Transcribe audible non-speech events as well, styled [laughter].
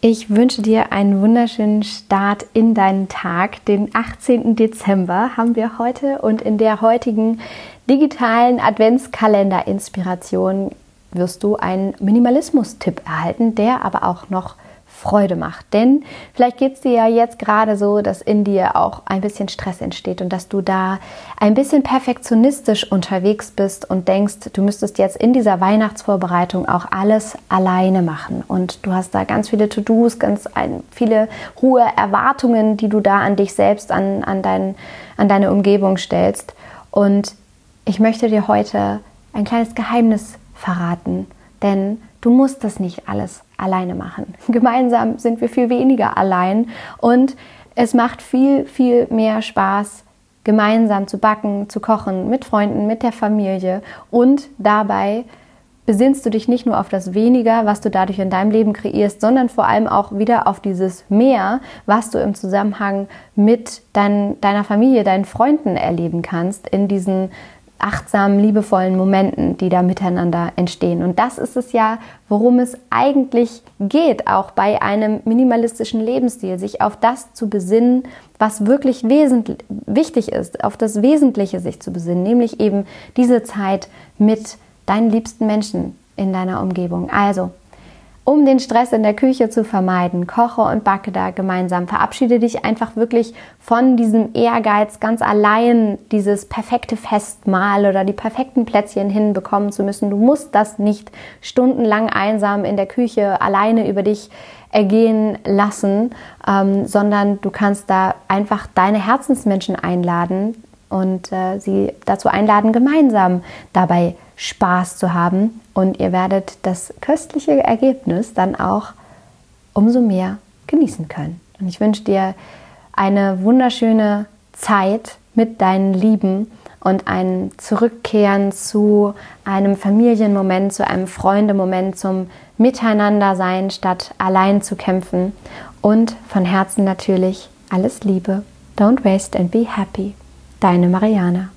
Ich wünsche dir einen wunderschönen Start in deinen Tag. Den 18. Dezember haben wir heute und in der heutigen digitalen Adventskalender-Inspiration wirst du einen Minimalismus-Tipp erhalten, der aber auch noch Freude macht. Denn vielleicht geht es dir ja jetzt gerade so, dass in dir auch ein bisschen Stress entsteht und dass du da ein bisschen perfektionistisch unterwegs bist und denkst, du müsstest jetzt in dieser Weihnachtsvorbereitung auch alles alleine machen. Und du hast da ganz viele To-Dos, ganz viele hohe Erwartungen, die du da an dich selbst, an, an, dein, an deine Umgebung stellst. Und ich möchte dir heute ein kleines Geheimnis verraten, denn du musst das nicht alles alleine machen. [laughs] Gemeinsam sind wir viel weniger allein und es macht viel, viel mehr Spaß, gemeinsam zu backen, zu kochen, mit Freunden, mit der Familie und dabei besinnst du dich nicht nur auf das Weniger, was du dadurch in deinem Leben kreierst, sondern vor allem auch wieder auf dieses Mehr, was du im Zusammenhang mit dein, deiner Familie, deinen Freunden erleben kannst in diesen achtsamen, liebevollen Momenten, die da miteinander entstehen. Und das ist es ja, worum es eigentlich geht, auch bei einem minimalistischen Lebensstil, sich auf das zu besinnen, was wirklich wichtig ist, auf das Wesentliche sich zu besinnen, nämlich eben diese Zeit mit deinen liebsten Menschen in deiner Umgebung. Also um den Stress in der Küche zu vermeiden, koche und backe da gemeinsam. Verabschiede dich einfach wirklich von diesem Ehrgeiz, ganz allein dieses perfekte Festmahl oder die perfekten Plätzchen hinbekommen zu müssen. Du musst das nicht stundenlang einsam in der Küche alleine über dich ergehen lassen, ähm, sondern du kannst da einfach deine Herzensmenschen einladen und äh, sie dazu einladen, gemeinsam dabei Spaß zu haben und ihr werdet das köstliche Ergebnis dann auch umso mehr genießen können. Und ich wünsche dir eine wunderschöne Zeit mit deinen Lieben und ein Zurückkehren zu einem Familienmoment, zu einem Freundemoment, zum Miteinandersein statt allein zu kämpfen. Und von Herzen natürlich alles Liebe. Don't waste and be happy. Deine Mariana.